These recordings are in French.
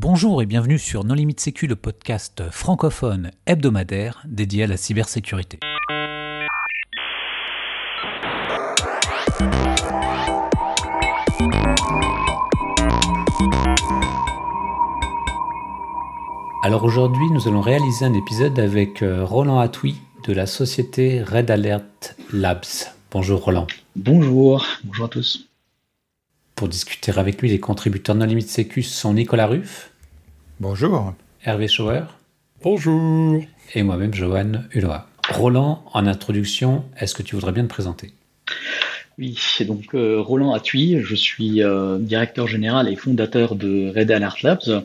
Bonjour et bienvenue sur Non Limite Sécu, le podcast francophone hebdomadaire dédié à la cybersécurité. Alors aujourd'hui, nous allons réaliser un épisode avec euh, Roland Atoui de la société Red Alert Labs. Bonjour Roland. Bonjour, bonjour à tous. Pour discuter avec lui, les contributeurs non limite sécu sont Nicolas Ruff. Bonjour. Hervé Schauer. Bonjour. Et moi-même, Johan Hulot. Roland, en introduction, est-ce que tu voudrais bien te présenter? Oui, c'est donc euh, Roland Atuy, je suis euh, directeur général et fondateur de Red Alert Labs.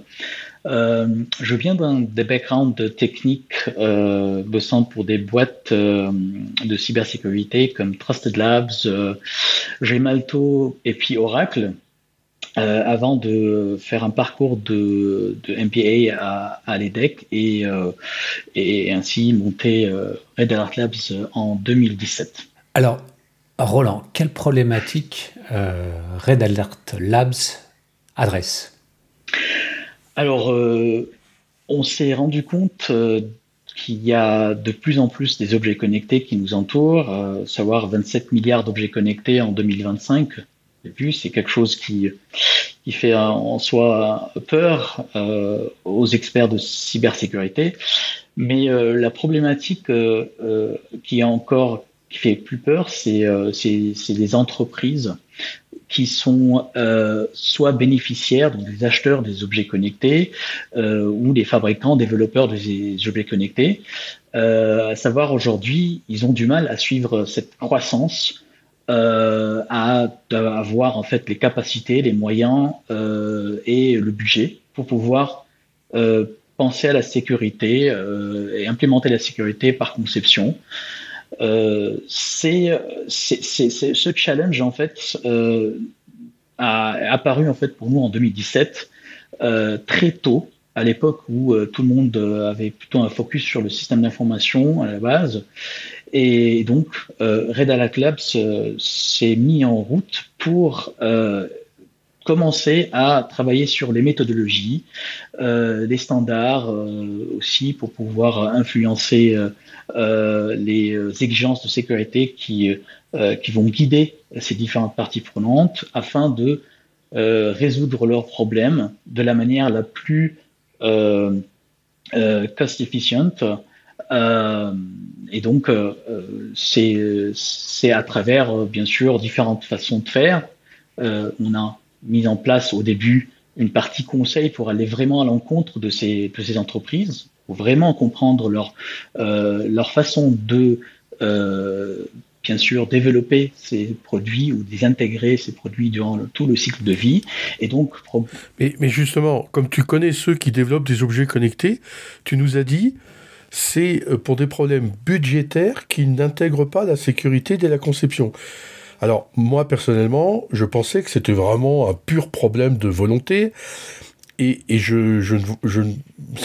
Euh, je viens d'un des backgrounds techniques euh, bossant pour des boîtes de cybersécurité comme Trusted Labs, Gemalto et puis Oracle. avant de faire un parcours de, de MBA à, à l'EDEC et, et ainsi monter Red Alert Labs en 2017. Alors, Roland, quelle problématique Red Alert Labs adresse? Alors, euh, on s'est rendu compte euh, qu'il y a de plus en plus des objets connectés qui nous entourent, euh, savoir 27 milliards d'objets connectés en 2025. Vu, c'est quelque chose qui, qui fait en soi peur aux experts de cybersécurité. Mais la problématique qui est encore qui fait plus peur, c'est des entreprises qui sont euh, soit bénéficiaires, donc des acheteurs des objets connectés, euh, ou des fabricants, développeurs des objets connectés. Euh, à savoir aujourd'hui, ils ont du mal à suivre cette croissance, euh, à, à, avoir en fait les capacités, les moyens euh, et le budget pour pouvoir euh, penser à la sécurité et implémenter la sécurité par conception. Euh, c'est ce challenge en fait euh, a apparu en fait pour nous en 2017 euh, très tôt à l'époque où tout le monde avait plutôt un focus sur le système d'information à la base. Et donc Red Hat Labs s'est mis en route pour commencer à travailler sur les méthodologies, euh, les standards euh, aussi pour pouvoir influencer euh, euh les exigences de sécurité qui, qui vont guider ces différentes parties prenantes afin de résoudre leurs problèmes de la manière la plus cost efficient. et donc, c'est à travers, bien sûr, différentes façons de faire. on a mis en place au début une partie conseil pour aller vraiment à l'encontre de ces, de ces entreprises, pour vraiment comprendre leur, euh, leur façon de, euh, bien sûr, développer ces produits ou désintégrer ces produits durant tout le cycle de vie. Et donc, mais, mais justement, comme tu connais ceux qui développent des objets connectés, tu nous as dit, c'est euh, pour des problèmes budgétaires qui n'intègrent pas la sécurité dès la conception. Alors, moi, personnellement, je pensais que c'était vraiment un pur problème de volonté. Et, je, je,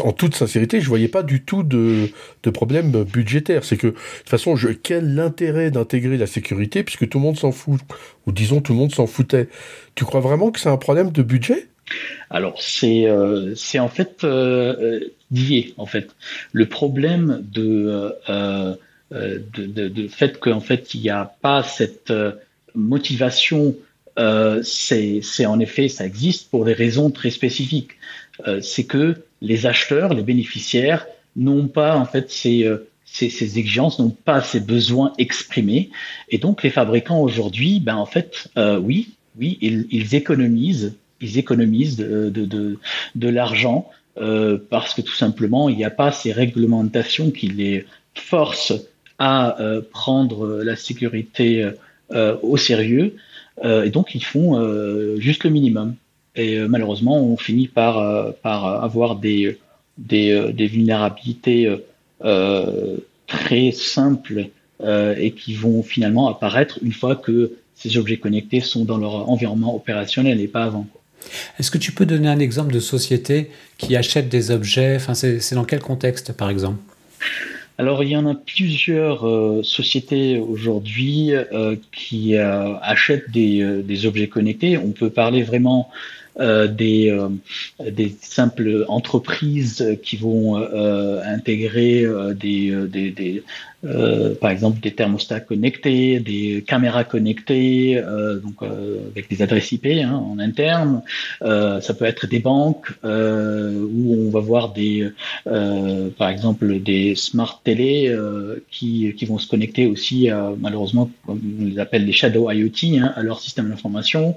en toute sincérité, je voyais pas du tout de, problème budgétaire. C'est que, de toute façon, je, quel intérêt d'intégrer la sécurité puisque tout le monde s'en fout? Ou disons, tout le monde s'en foutait. Tu crois vraiment que c'est un problème de budget? Alors c'est euh, en fait euh, lié en fait le problème de euh, de, de, fait qu'en fait il n'y a pas cette motivation, euh, c'est en effet, ça existe pour des raisons très spécifiques. Euh, c'est que les acheteurs, les bénéficiaires, n'ont pas en fait ces, euh, ces, ces exigences, n'ont pas ces besoins exprimés. Et donc les fabricants aujourd'hui, ben en fait, euh, oui, oui, ils, ils, économisent, ils économisent de, de, de, l'argent parce que tout simplement, il n'y a pas ces réglementations qui les forcent à prendre la sécurité au sérieux, euh, et donc ils font euh, juste le minimum. Et malheureusement, on finit par, par avoir des, des, des vulnérabilités très simples et qui vont finalement apparaître une fois que ces objets connectés sont dans leur environnement opérationnel et pas avant. Est-ce que tu peux donner un exemple de société qui achète des objets? Enfin, c'est dans quel contexte, par exemple? Alors, il y en a plusieurs euh, sociétés aujourd'hui euh, qui euh, achètent des, des, objets connectés. On peut parler vraiment des, des simples entreprises qui vont intégrer des, des, des euh, par exemple des thermostats connectés, des caméras connectées, euh, donc euh, avec des adresses IP hein, en interne. ça peut être des banques où on va voir des, par exemple, des smart télé qui, qui vont se connecter aussi, malheureusement, comme on les appelle les shadow IoT, hein, à leur système d'information,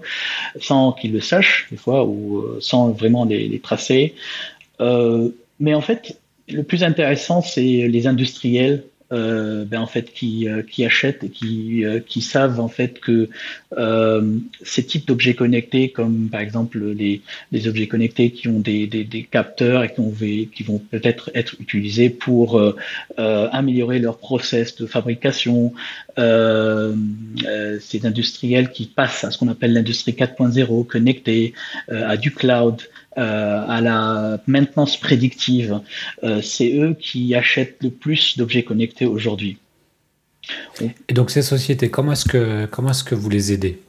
sans qu'ils le sachent des fois ou sans vraiment les, les tracer. mais en fait, le plus intéressant, c'est les industriels euh, ben en fait qui, euh, qui achètent et qui, euh, qui savent en fait que ces types d'objets connectés comme par exemple les, les objets connectés qui ont des, des, capteurs et qui, ont, qui vont peut-être être utilisés pour améliorer leur process de fabrication ces industriels qui passent à ce qu'on appelle l'industrie 4.0 connectée à du cloud euh, à la maintenance prédictive, euh, c'est eux qui achètent le plus d'objets connectés aujourd'hui. Et donc ces sociétés, comment est-ce que, comment est-ce que vous les aidez?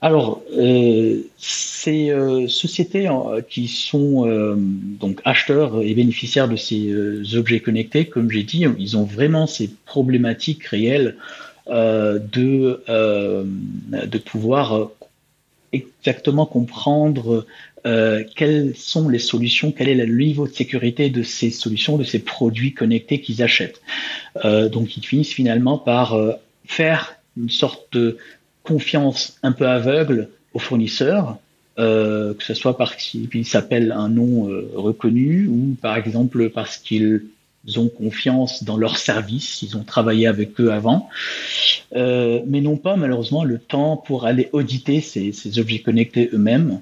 Alors, euh, ces sociétés qui sont donc acheteurs et bénéficiaires de ces objets connectés, comme j'ai dit, ils ont vraiment ces problématiques réelles de, de pouvoir exactement comprendre euh, quelles sont les solutions, quel est le niveau de sécurité de ces solutions, de ces produits connectés qu'ils achètent. Euh, donc ils finissent finalement par euh, faire une sorte de confiance un peu aveugle aux fournisseurs, que ce soit parce qu'ils s'appellent un nom reconnu ou par exemple parce qu'ils ont confiance dans leurs services, ils ont travaillé avec eux avant, mais n'ont pas malheureusement le temps pour aller auditer ces, objets connectés eux-mêmes.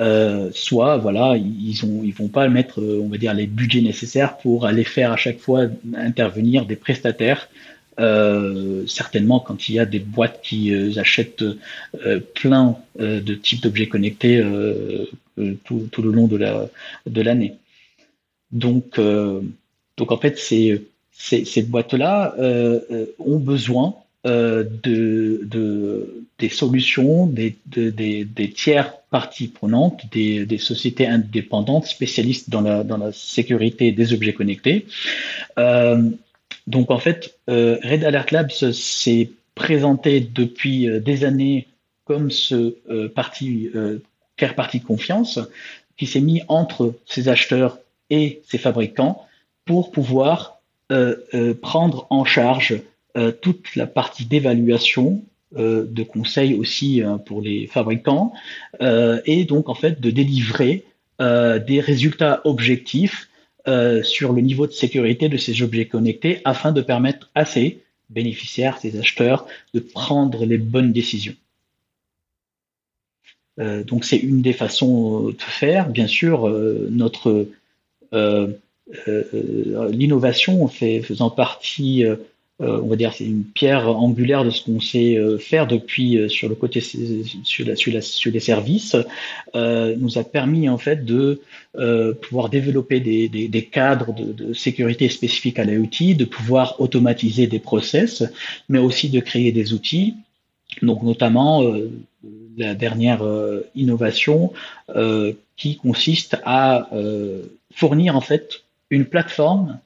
Euh, soit voilà ils ont ils vont pas mettre euh, on va dire les budgets nécessaires pour aller faire à chaque fois intervenir des prestataires. Euh, certainement quand il y a des boîtes qui achètent plein de types d'objets connectés tout, le long de l'année. Donc donc en fait ces ces, ces boîtes là ont besoin euh, de, de, des solutions des, tiers parties prenantes, des, sociétés indépendantes spécialistes dans la, sécurité des objets connectés. Euh, donc en fait, euh, Red Alert Labs s'est présenté depuis euh, des années comme ce euh, parti, tiers parti de confiance qui s'est mis entre ses acheteurs et ses fabricants pour pouvoir prendre en charge euh, toute la partie d'évaluation, euh, de conseil aussi euh, pour les fabricants, et donc en fait de délivrer des résultats objectifs sur le niveau de sécurité de ces objets connectés afin de permettre à ces bénéficiaires, ces acheteurs, de prendre les bonnes décisions. donc c'est une des façons de faire. Bien sûr, notre l'innovation fait faisant partie euh, on va dire, c'est une pierre angulaire de ce qu'on sait euh, faire depuis euh, sur le côté sur, les services, nous a permis en fait de pouvoir développer des, cadres de, de, sécurité spécifiques à l'IoT, de pouvoir automatiser des process, mais aussi de créer des outils. Donc notamment la dernière innovation qui consiste à fournir en fait une plateforme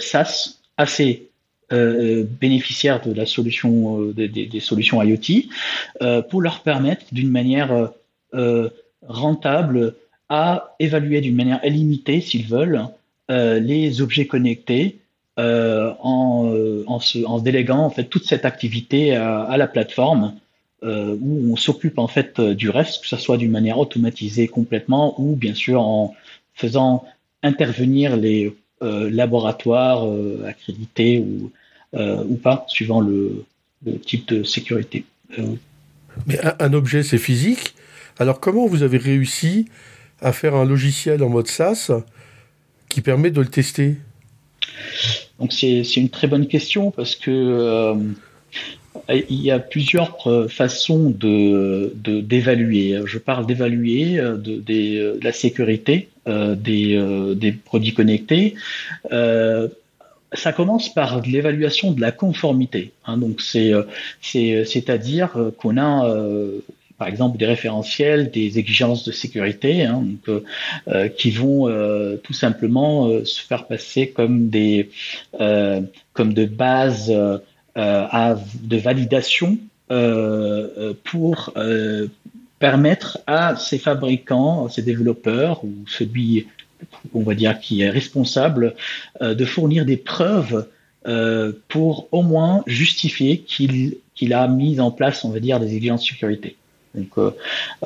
SaaS assez euh, bénéficiaires de la solution euh, des, solutions IoT euh, pour leur permettre d'une manière euh, rentable à évaluer d'une manière illimitée s'ils veulent les objets connectés en, en, se, déléguant en fait toute cette activité à, à la plateforme où on s'occupe en fait du reste que ce soit d'une manière automatisée complètement ou bien sûr en faisant intervenir les laboratoires accrédités ou euh, ou pas, suivant le, type de sécurité. Euh, Mais un, objet, c'est physique. Alors comment vous avez réussi à faire un logiciel en mode SaaS qui permet de le tester? Donc c'est une très bonne question parce que euh, il y a plusieurs façons de d'évaluer. Je parle d'évaluer de, de, la sécurité des, produits connectés ça commence par l'évaluation de la conformité. Hein, donc c'est euh, c'est c'est-à-dire euh, qu'on a euh, par exemple des référentiels, des exigences de sécurité, hein, qui vont tout simplement se faire passer comme des comme de bases à, de validation pour permettre à ces fabricants, ces développeurs ou celui on va dire qui est responsable de fournir des preuves euh, pour au moins justifier qu'il a mis en place, on va dire, des exigences de sécurité. Donc euh,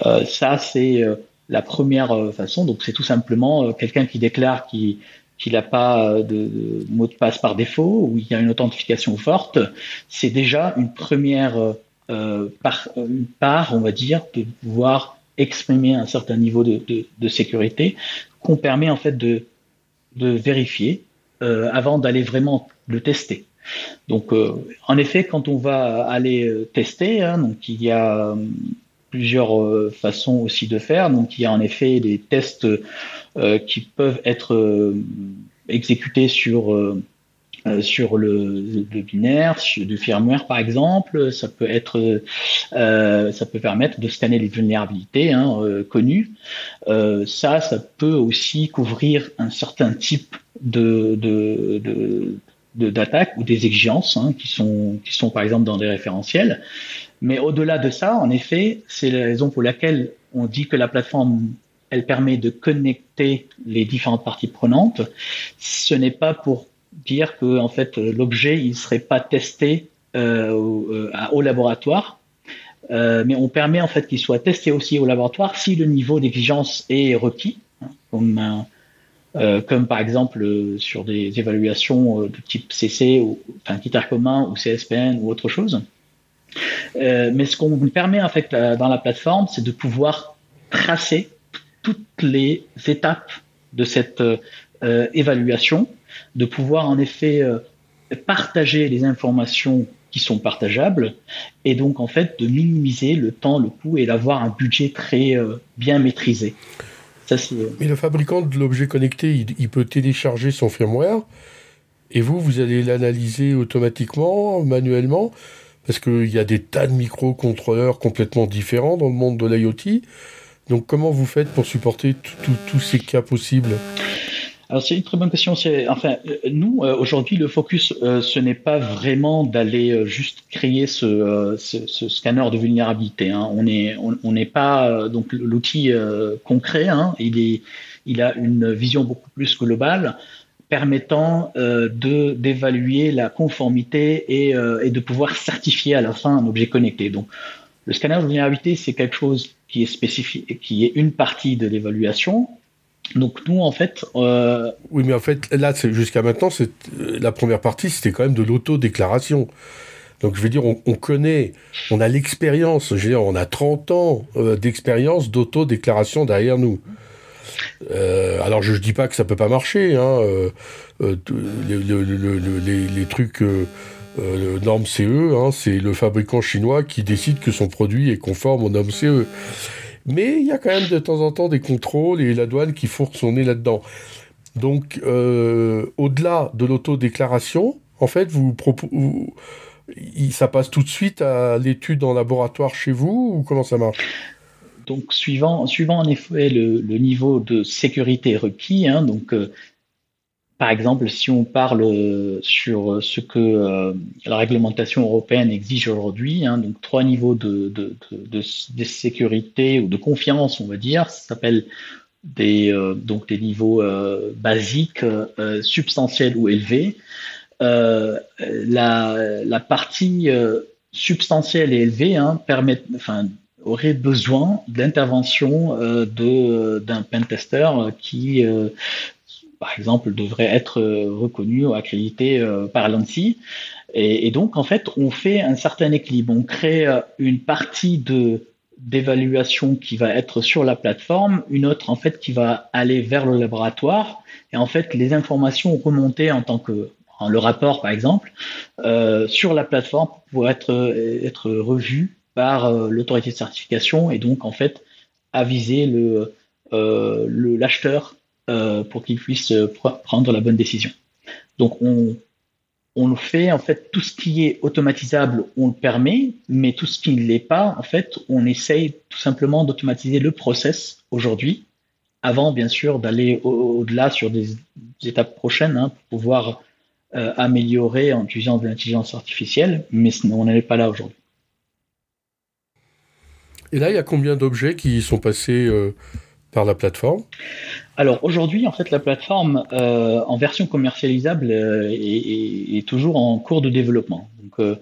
euh ça, c'est euh, la première façon. Donc c'est tout simplement quelqu'un qui déclare qu'il qu'il n'a pas de, mot de passe par défaut ou il y a une authentification forte. C'est déjà une première par, une part, on va dire, de pouvoir exprimer un certain niveau de, sécurité qu'on permet en fait de, de vérifier euh, avant d'aller vraiment le tester. Donc, euh, en effet, quand on va aller euh, tester, hein, donc il y a plusieurs façons aussi de faire. Donc, il y a en effet des tests qui peuvent être exécutés sur sur le, binaire, sur du firmware par exemple, ça peut être, ça peut permettre de scanner les vulnérabilités hein, connues. ça, ça peut aussi couvrir un certain type de, de, d'attaques ou des exigences hein, qui, sont, qui sont par exemple dans des référentiels. Mais au-delà de ça, en effet, c'est la raison pour laquelle on dit que la plateforme, elle permet de connecter les différentes parties prenantes. Ce n'est pas pour dire que en fait l'objet il serait pas testé euh, au, euh, au, laboratoire, euh, mais on permet en fait qu'il soit testé aussi au laboratoire si le niveau d'exigence est requis, hein, comme par exemple sur des évaluations de type CC, ou, enfin critère commun ou CSPN ou autre chose. mais ce qu'on permet en fait dans la plateforme, c'est de pouvoir tracer les étapes de cette évaluation, de pouvoir en effet partager les informations qui sont partageables et donc en fait de minimiser le temps, le coût et d'avoir un budget très bien maîtrisé. Euh, Mais le fabricant de l'objet connecté, il, peut télécharger son firmware et vous, vous allez l'analyser automatiquement, manuellement, parce qu'il y a des tas de microcontrôleurs complètement différents dans le monde de l'IoT. Donc comment vous faites pour supporter tous ces cas possibles? Alors c'est une très bonne question. Enfin, euh, nous euh, aujourd'hui le focus, euh, ce n'est pas vraiment d'aller juste créer ce, scanner de vulnérabilité. Hein. On n'est pas donc l'outil concret. Hein. il a une vision beaucoup plus globale permettant de d'évaluer la conformité et, et de pouvoir certifier à la fin un objet connecté. Donc le scanner de vulnérabilité c'est quelque chose qui est spécifique, qui est une partie de l'évaluation donc nous, en fait... Euh, oui, mais en fait, là, jusqu'à maintenant, la première partie, c'était quand même de l'autodéclaration. Donc je veux dire, on, connaît, on a l'expérience, je veux dire, on a 30 ans euh, d'expérience d'autodéclaration derrière nous. Euh, alors je ne dis pas que ça peut pas marcher, hein, les, trucs normes CE, hein, c'est le fabricant chinois qui décide que son produit est conforme aux normes CE. Mais il y a quand même de temps en temps des contrôles et la douane qui fourre son nez là-dedans. Donc, euh, au-delà de l'autodéclaration, en fait, ça passe tout de suite à l'étude en laboratoire chez vous ou comment ça marche? Donc, suivant, suivant en effet le, niveau de sécurité requis, hein, donc euh, par exemple, si on parle sur ce que euh, la réglementation européenne exige aujourd'hui, hein, donc trois niveaux de, sécurité ou de confiance, on va dire, ça s'appelle des, euh, donc des niveaux euh, basiques, substantiels ou élevés. La, partie substantielle et élevée hein, permet, enfin, aurait besoin d'intervention de d'un pentester qui par exemple, devrait être euh, reconnu ou accrédité euh, par l'ANSI. Et, donc, en fait, on fait un certain équilibre. On crée euh, une partie de d'évaluation qui va être sur la plateforme, une autre en fait qui va aller vers le laboratoire et en fait les informations remontées en tant que le rapport par exemple sur la plateforme pour être être revues par l'autorité de certification et donc en fait aviser le l'acheteur euh, pour qu'ils puissent euh, prendre la bonne décision. Donc on, on le fait, en fait, tout ce qui est automatisable, on le permet, mais tout ce qui ne l'est pas, en fait, on essaye tout simplement d'automatiser le process aujourd'hui, avant, bien sûr, d'aller au-delà sur des, étapes prochaines, hein, pour pouvoir euh, améliorer en utilisant de l'intelligence artificielle, mais on n'est pas là aujourd'hui. Et là, il y a combien d'objets qui sont passés par la plateforme Alors aujourd'hui, en fait, la plateforme euh, en version commercialisable euh, est, toujours en cours de développement. Donc,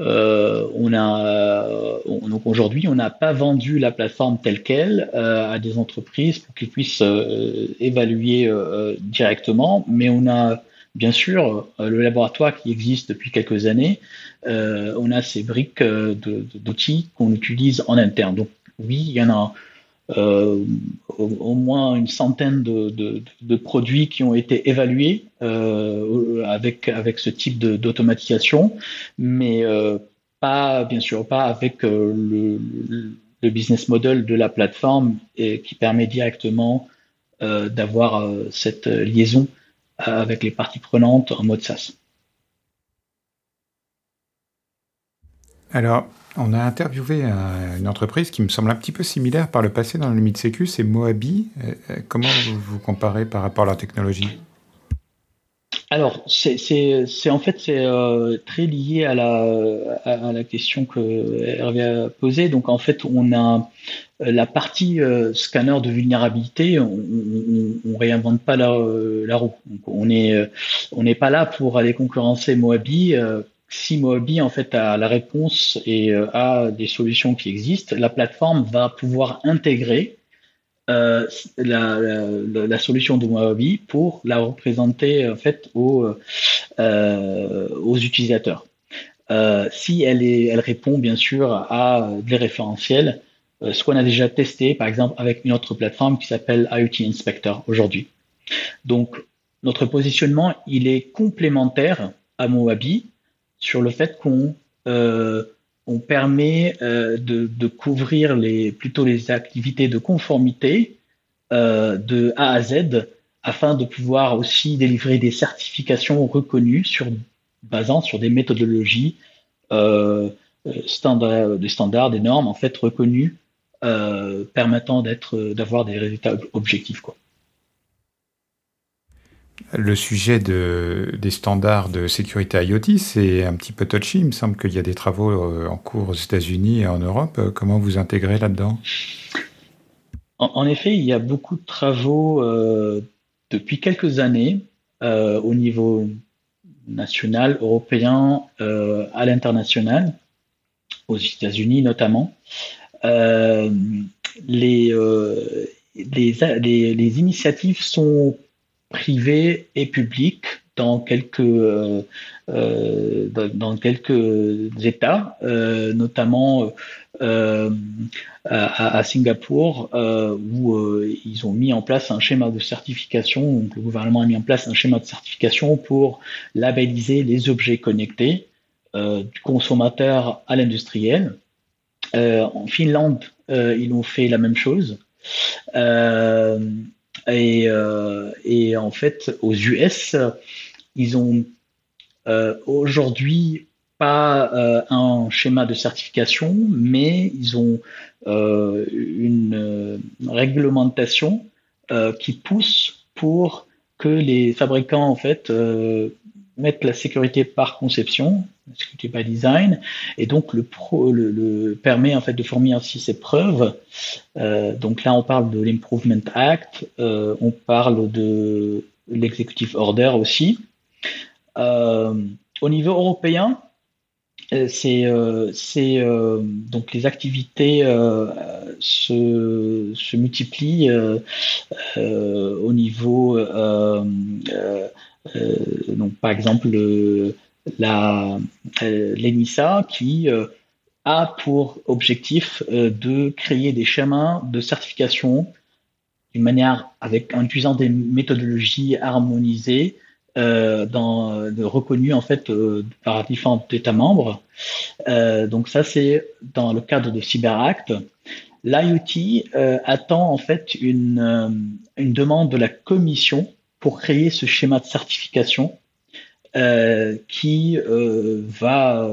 euh, on a donc aujourd'hui, on n'a pas vendu la plateforme telle quelle à des entreprises pour qu'ils puissent évaluer directement, mais on a bien sûr le laboratoire qui existe depuis quelques années. on a ces briques d'outils qu'on utilise en interne. Donc oui, il y en a euh, au, moins une centaine de, produits qui ont été évalués euh, avec, ce type d'automatisation, mais euh, pas, bien sûr, pas avec le, le, business model de la plateforme et qui permet directement d'avoir cette liaison avec les parties prenantes en mode SaaS. Alors, on a interviewé une entreprise qui me semble un petit peu similaire par le passé dans le limite sécu, c'est Moabi. Euh, euh, comment vous, vous comparez par rapport à leur technologie? Alors, c'est en fait c'est euh, très lié à la, question que Hervé a posée. Donc en fait, on a la partie scanner de vulnérabilité. On, on, réinvente pas la, roue. On n'est pas là pour aller concurrencer Moabi si Moabi en fait a la réponse et euh, a des solutions qui existent, la plateforme va pouvoir intégrer euh, la, solution de Moabi pour la représenter en fait aux, euh, utilisateurs. si elle, est, elle répond bien sûr à des référentiels, ce qu'on a déjà testé par exemple avec une autre plateforme qui s'appelle IoT Inspector aujourd'hui. Donc notre positionnement il est complémentaire à Moabi sur le fait qu'on euh, on permet euh, de, couvrir les, plutôt les activités de conformité euh, de A à Z afin de pouvoir aussi délivrer des certifications reconnues sur basant sur des méthodologies euh, standard, des standards, des normes en fait reconnues permettant d'avoir des résultats objectifs quoi le sujet de, des standards de sécurité IoT, c'est un petit peu touchy. Il me semble qu'il y a des travaux euh, en cours aux États-Unis et en Europe. Euh, comment vous intégrez là-dedans? En, effet, il y a beaucoup de travaux euh, depuis quelques années au niveau national, européen, à l'international, aux États-Unis notamment. Les, initiatives sont privé et public dans quelques euh, euh, dans, quelques États, euh, notamment à, Singapour, où ils ont mis en place un schéma de certification. Donc le gouvernement a mis en place un schéma de certification pour labelliser les objets connectés du consommateur à l'industriel. en Finlande, ils ont fait la même chose. Et, euh, et en fait, aux US, ils ont euh, aujourd'hui pas euh, un schéma de certification, mais ils ont une réglementation qui pousse pour que les fabricants en fait mettre la sécurité par conception, la sécurité by design, et donc le, pro, permet en fait de fournir aussi ses preuves. Euh, donc là, on parle de l'Improvement Act, euh, on parle de l'executive order aussi. Euh, au niveau européen, c'est donc les activités se, se multiplient au niveau donc, par exemple, euh, l'ENISA qui euh, a pour objectif de créer des chemins de certification d'une manière avec en utilisant des méthodologies harmonisées euh, dans, reconnues en fait par différents États membres. Euh, donc ça c'est dans le cadre de CyberAct. L'IoT euh, attend en fait une, une demande de la Commission pour créer ce schéma de certification qui va,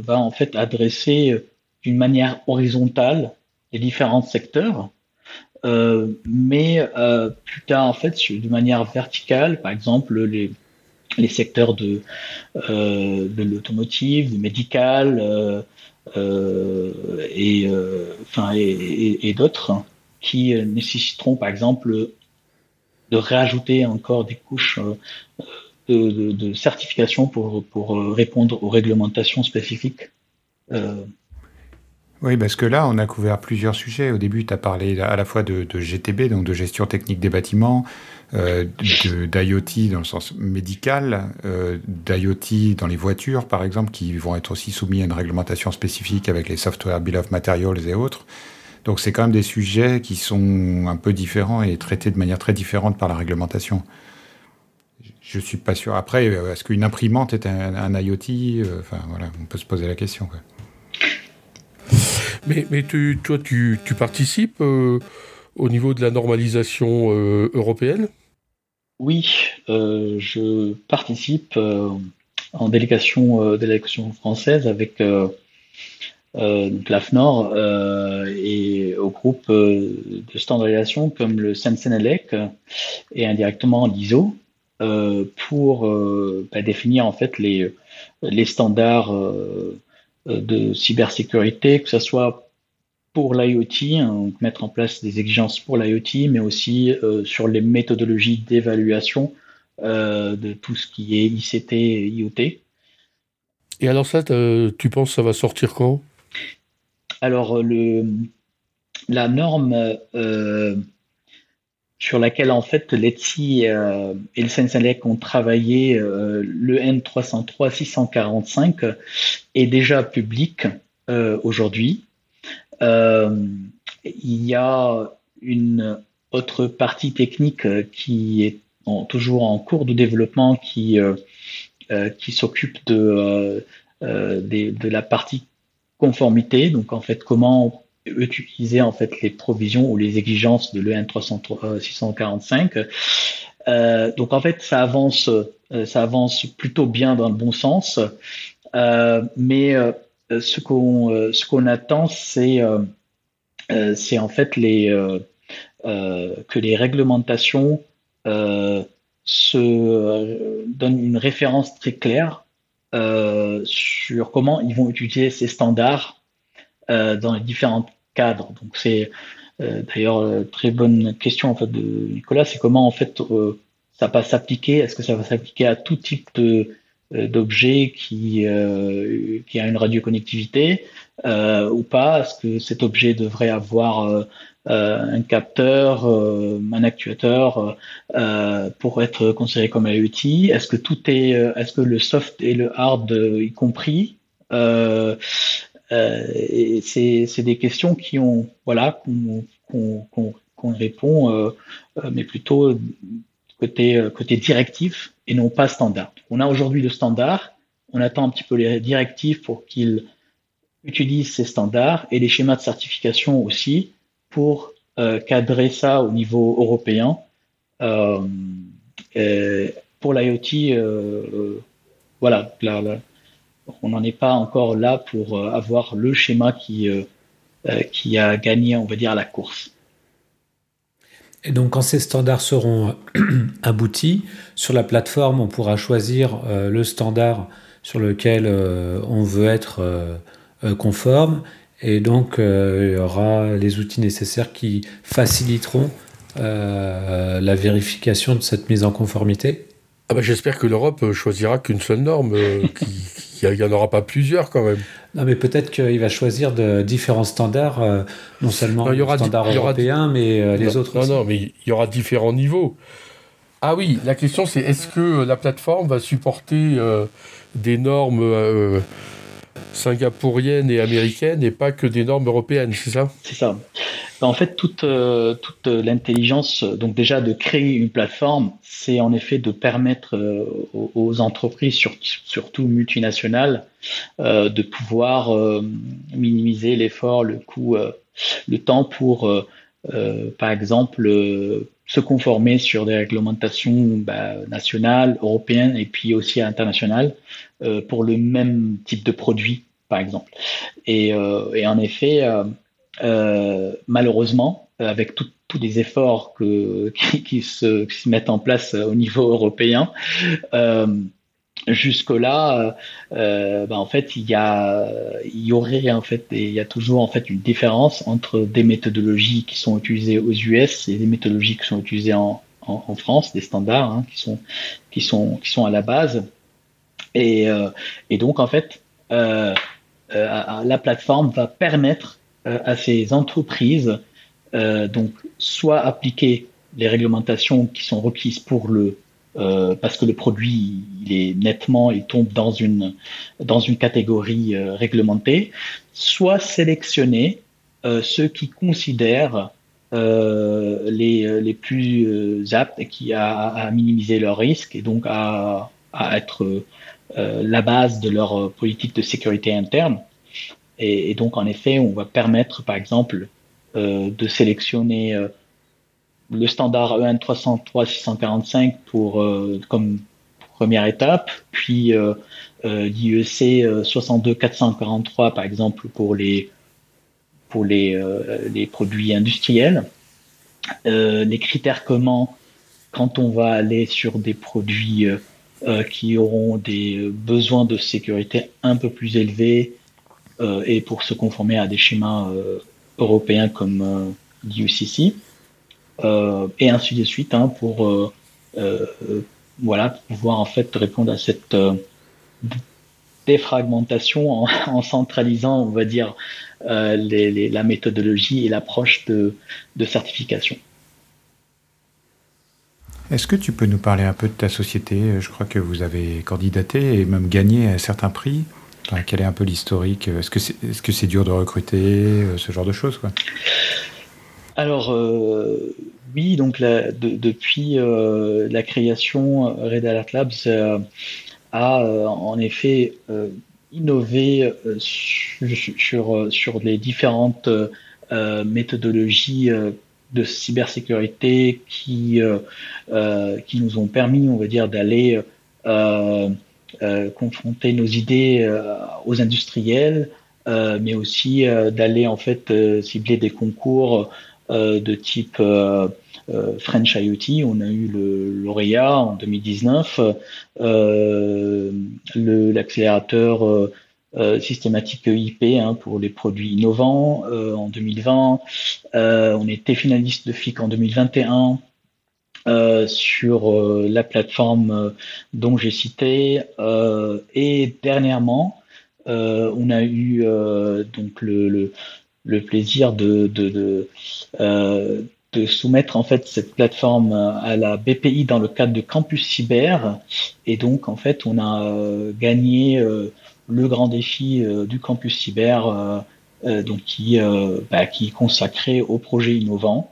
va en fait adresser d'une manière horizontale les différents secteurs, mais plus tard en fait de manière verticale, par exemple les les secteurs de, de l'automotive, du médical, euh, et, euh, enfin, et, d'autres hein, qui nécessiteront par exemple de réajouter encore des couches euh, de, certification pour, pour répondre aux réglementations spécifiques. Oui, parce que là, on a couvert plusieurs sujets. Au début, tu as parlé à la fois de, GTB, donc de gestion technique des bâtiments, euh, d'IoT dans le sens médical, euh, d'IoT dans les voitures, par exemple, qui vont être aussi soumis à une réglementation spécifique avec les software bill of materials et autres. Donc, c'est quand même des sujets qui sont un peu différents et traités de manière très différente par la réglementation. Je suis pas sûr. Après, euh, est-ce qu'une imprimante est un, IoT Enfin, voilà, on peut se poser la question. Quoi. Mais, mais tu, toi, tu, tu participes euh, au niveau de la normalisation euh, européenne? Oui, euh, je participe en délégation, délégation française avec l'AFNOR et au groupe de standardisation comme le Sensenelec et indirectement l'ISO pour bah, définir en fait les, les standards euh, de cybersécurité, que ce soit pour l'IoT, hein, mettre en place des exigences pour l'IoT, mais aussi euh, sur les méthodologies d'évaluation euh, de tout ce qui est ICT et IoT. Et alors ça, tu penses que ça va sortir quand? Alors le, la norme sur laquelle en fait l'ETSI euh, et le Senselec ont travaillé, euh, le N303 645 est déjà public euh, aujourd'hui. il y a une autre partie technique qui est toujours en cours de développement qui, qui s'occupe de, de la partie conformité, donc en fait comment utiliser en fait les provisions ou les exigences de l'EN 645. Euh, donc en fait, ça avance, euh, ça avance plutôt bien dans le bon sens. Euh, mais euh, ce qu'on ce qu'on attend, c'est c'est en fait les que les réglementations se donnent une référence très claire sur comment ils vont utiliser ces standards euh, dans les différents cadres. Donc c'est euh, d'ailleurs euh, très bonne question en fait de Nicolas, c'est comment en fait ça va s'appliquer? Est-ce que ça va s'appliquer à tout type d'objet qui a une radioconnectivité ou pas? Est-ce que cet objet devrait avoir un capteur, un actuateur pour être considéré comme IoT Est-ce que tout est, est-ce que le soft et le hard y compris euh, c'est des questions qui ont, voilà, qu'on répond, euh, euh, mais plutôt côté, côté directif et non pas standard. On a aujourd'hui le standard, on attend un petit peu les directives pour qu'ils utilisent ces standards et les schémas de certification aussi pour cadrer ça au niveau européen. Euh, pour l'IoT, voilà, la, la, on n'en est pas encore là pour euh, avoir le schéma qui, euh, euh, qui a gagné, on va dire, la course. Et donc, quand ces standards seront aboutis, sur la plateforme, on pourra choisir le standard sur lequel on veut être conforme. Et donc, il y aura les outils nécessaires qui faciliteront la vérification de cette mise en conformité. Ah bah, J'espère que l'Europe choisira qu'une seule norme qui, il n'y en aura pas plusieurs quand même. Non, mais peut-être qu'il va choisir de différents standards, euh, non seulement les standards européens, mais euh, les autres non, Non, mais il y aura différents niveaux. Ah oui, la question c'est est-ce que la plateforme va supporter euh, des normes singapouriennes et américaines et pas que des normes européennes, c'est ça? C'est ça. En fait, toute, euh, toute l'intelligence, donc déjà de créer une plateforme, c'est en effet de permettre euh, aux, entreprises, surtout multinationales, euh, de pouvoir minimiser l'effort, le coût, le temps pour, par exemple, se conformer sur des réglementations bah, nationales, européennes et puis aussi internationales pour le même type de produit, par exemple. Et, et en effet, malheureusement, avec tous les efforts que, qui, se, qui, se, mettent en place au niveau européen, jusque-là, euh, bah, en fait, il y a, il y aurait en fait, il y a toujours en fait une différence entre des méthodologies qui sont utilisées aux US et des méthodologies qui sont utilisées en, en, France, des standards hein, qui sont, qui sont, qui sont à la base. Et, euh, et donc en fait, euh, euh la plateforme va permettre euh, à ces entreprises euh, donc soit appliquer les réglementations qui sont requises pour le parce que le produit il est nettement il tombe dans une dans une catégorie réglementée, soit sélectionner ceux qui considèrent les, les plus aptes et qui à minimiser leurs risques et donc à, à être la base de leur politique de sécurité interne. Et, donc en effet, on va permettre par exemple de sélectionner le standard EN 303 645 pour euh, comme première étape, puis euh, euh, l'IEC 62 443 par exemple pour les pour les, les produits industriels. les critères comment quand on va aller sur des produits qui auront des besoins de sécurité un peu plus élevés et pour se conformer à des schémas européens comme l'IUCC. Euh, et ainsi de suite hein, pour euh, euh, voilà pouvoir en fait répondre à cette défragmentation en, en, centralisant, on va dire, euh, la méthodologie et l'approche de, certification. Est-ce que tu peux nous parler un peu de ta société? Je crois que vous avez candidaté et même gagné un certain prix. Enfin, quel est un peu l'historique? Est-ce que c'est est -ce c'est dur de recruter Ce genre de choses alors euh, oui, donc depuis euh, la création, Red Alert Labs euh, a euh, en effet euh, innové sur les différentes méthodologies de cybersécurité qui, qui nous ont permis, on va dire, d'aller confronter nos idées aux industriels, mais aussi d'aller en fait cibler des concours euh, de type euh, euh, French IoT. On a eu le lauréat en 2019, l'accélérateur systématique EIP hein, pour les produits innovants en 2020. on était finaliste de FIC en 2021. Euh, sur euh, la plateforme euh, dont j'ai cité et dernièrement on a eu donc le, plaisir de, euh, soumettre en fait cette plateforme à la BPI dans le cadre de Campus Cyber. Et donc en fait, on a euh, gagné euh, le grand défi euh, du Campus Cyber, euh, donc qui, bah, qui est consacré au projet innovant,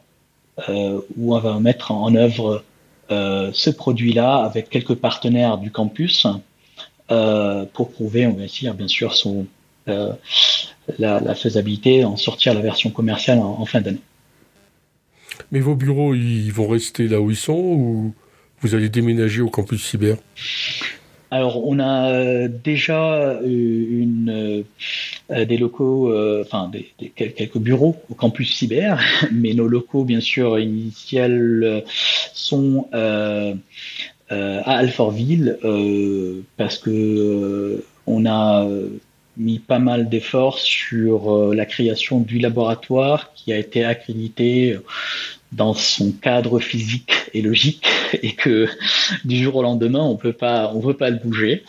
où on va mettre en œuvre ce produit-là avec quelques partenaires du campus pour prouver, on va dire bien sûr son la, la, faisabilité, en sortir la version commerciale en, en fin d'année. Mais vos bureaux, ils vont rester là où ils sont ou vous allez déménager au campus cyber? Alors, on a euh, déjà une, euh, des locaux, euh, enfin des, quelques bureaux au campus cyber, mais nos locaux, bien sûr, initiaux sont euh, à Alfortville parce que on a mis pas mal d'efforts sur euh, la création du laboratoire qui a été accrédité dans son cadre physique et logique et que du jour au lendemain on peut pas on veut pas le bouger.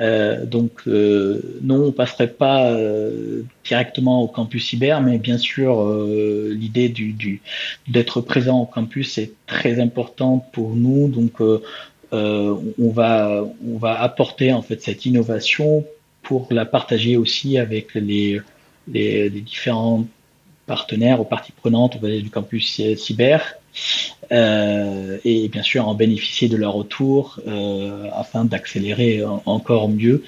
Euh, donc euh, non on passerait pas euh, directement au campus cyber mais bien sûr euh, l'idée du, du d'être présent au campus est très importante pour nous. Donc on va on va apporter en fait cette innovation pour la partager aussi avec les, les, les différents partenaires ou parties prenantes du campus cyber euh, et bien sûr en bénéficier de leur retour euh, afin d'accélérer encore mieux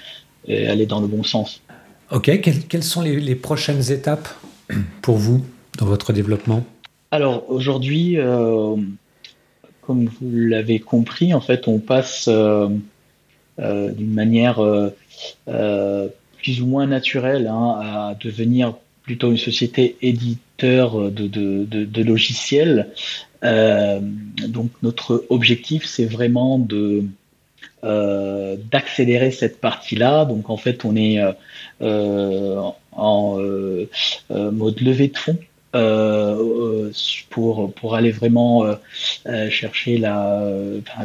et aller dans le bon sens. Ok, quelles, quelles sont les, les, prochaines étapes pour vous dans votre développement? Alors aujourd'hui, euh, comme vous l'avez compris, en fait, on passe d'une manière plus ou moins naturelle hein, à devenir plutôt une société éditeur de, de, de, logiciels. Euh, donc notre objectif, c'est vraiment de euh, d'accélérer cette partie-là. Donc en fait, on est euh, en mode levée de fonds. pour pour aller vraiment chercher la,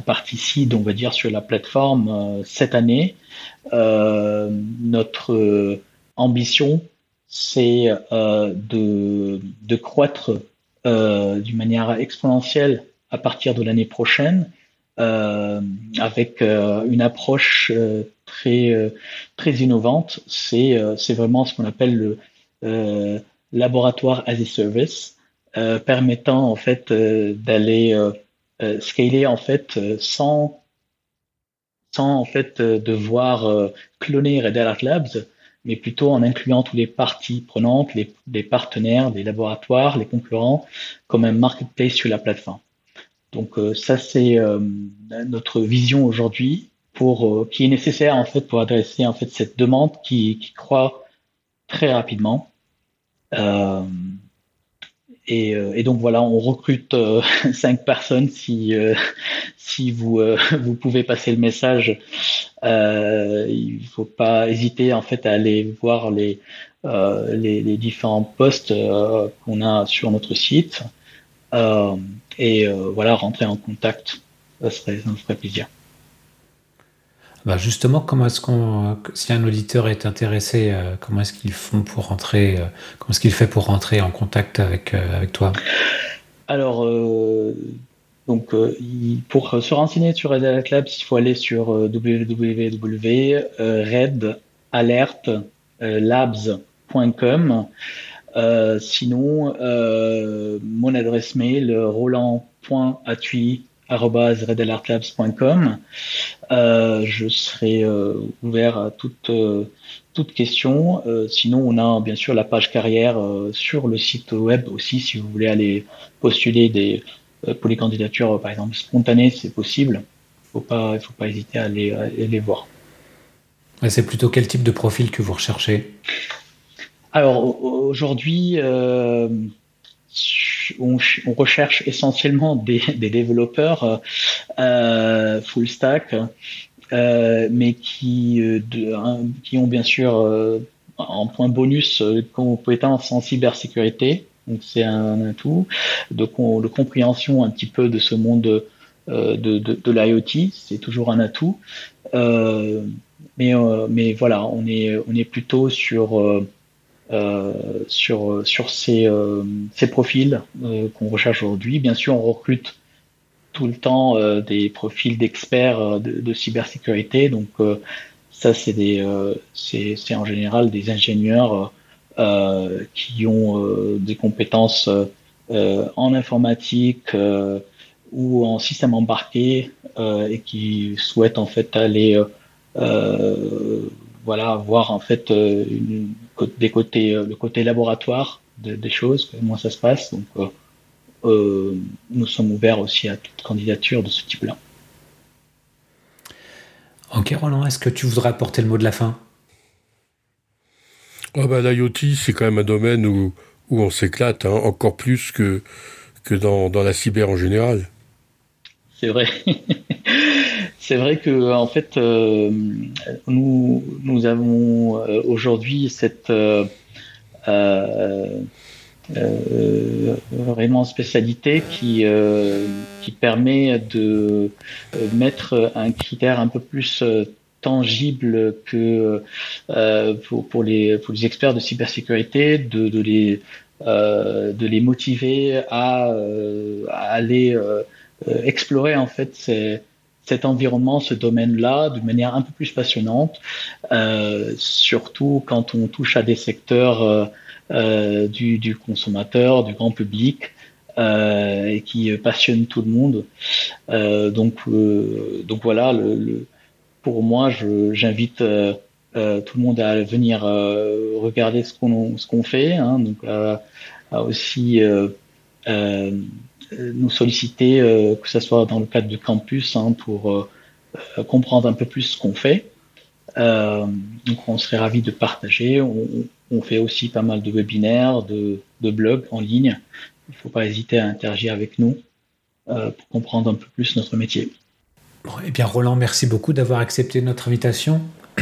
partie seed, on va dire, sur la plateforme cette année. notre ambition, c'est euh, de, croître euh, d'une manière exponentielle à partir de l'année prochaine, euh, avec une approche très très innovante. C'est vraiment ce qu'on appelle le laboratoire as a service, permettant en fait d'aller scaler en fait sans sans en fait devoir cloner Red Alert Labs, mais plutôt en incluant tous les parties prenantes, les, partenaires, les laboratoires, les concurrents, comme un marketplace sur la plateforme. Donc euh, ça c'est euh, notre vision aujourd'hui pour euh, qui est nécessaire en fait pour adresser en fait cette demande qui, qui croît très rapidement. Et, et, donc voilà, on recrute cinq personnes si si vous vous pouvez passer le message euh, il faut pas hésiter en fait à aller voir les, euh, les, les, différents posts euh, qu'on a sur notre site euh, et euh, voilà rentrer en contact. Ça, serait, me ferait plaisir. Bah justement, comment est-ce qu'on, si un auditeur est intéressé, comment est-ce qu'ils font pour rentrer, comment est-ce qu'il fait pour rentrer en contact avec avec toi? Alors, donc, euh, pour se renseigner sur Red Alert Labs, il faut aller sur euh, www.redalertlabs.com. Euh, sinon, mon adresse mail roland.attui@redalertlabs.com. je serai ouvert à toute toute question. sinon, on a bien sûr la page carrière sur le site web aussi, si vous voulez aller postuler des euh, pour les candidatures, euh, par exemple, spontanées, c'est possible. Il ne faut pas hésiter à aller, les voir. c'est plutôt quel type de profil que vous recherchez? Alors aujourd'hui, euh, on, recherche essentiellement des, développeurs full stack, mais qui, ont bien sûr en point bonus compétences en cybersécurité donc c'est un atout de, de, compréhension un petit peu de ce monde euh, de, l'IoT, c'est toujours un atout. Euh, mais, euh, voilà, on est plutôt sur, euh, sur, sur ces, ces profils qu'on recherche aujourd'hui. Bien sûr, on recrute tout le temps des profils d'experts de, de, cybersécurité. Donc ça, c'est des, c'est en général des ingénieurs euh, qui ont euh, des compétences euh, en informatique ou en système embarqué et qui souhaitent en fait aller voilà voir en fait une, des côtés le côté laboratoire des choses comment ça se passe donc nous sommes ouverts aussi à toute candidature de ce type-là. Ok Roland, est-ce que tu voudrais apporter le mot de la fin? Ah bah, L'IoT, c'est quand même un domaine où, où on s'éclate, hein, encore plus que, que dans, dans la cyber en général. C'est vrai. c'est vrai que en fait, euh, nous, nous avons euh, aujourd'hui cette euh, vraiment spécialité qui, qui permet de mettre un critère un peu plus tangible que pour, pour, les, pour les experts de cybersécurité, de, de les, de les motiver à, aller explorer en fait ces, cet environnement, ce domaine-là, de manière un peu plus passionnante, euh, surtout quand on touche à des secteurs du, du, consommateur, du grand public, et qui passionnent tout le monde. donc, donc voilà, pour moi, j'invite euh, euh, tout le monde à venir euh, regarder ce qu'on ce qu'on fait, hein, donc à, aussi nous solliciter, que ce soit dans le cadre de campus, hein, pour comprendre un peu plus ce qu'on fait. donc on serait ravi de partager. On, fait aussi pas mal de webinaires, de, de blogs en ligne. Il ne faut pas hésiter à interagir avec nous pour comprendre un peu plus notre métier. Bon, eh bien Roland, merci beaucoup d'avoir accepté notre invitation.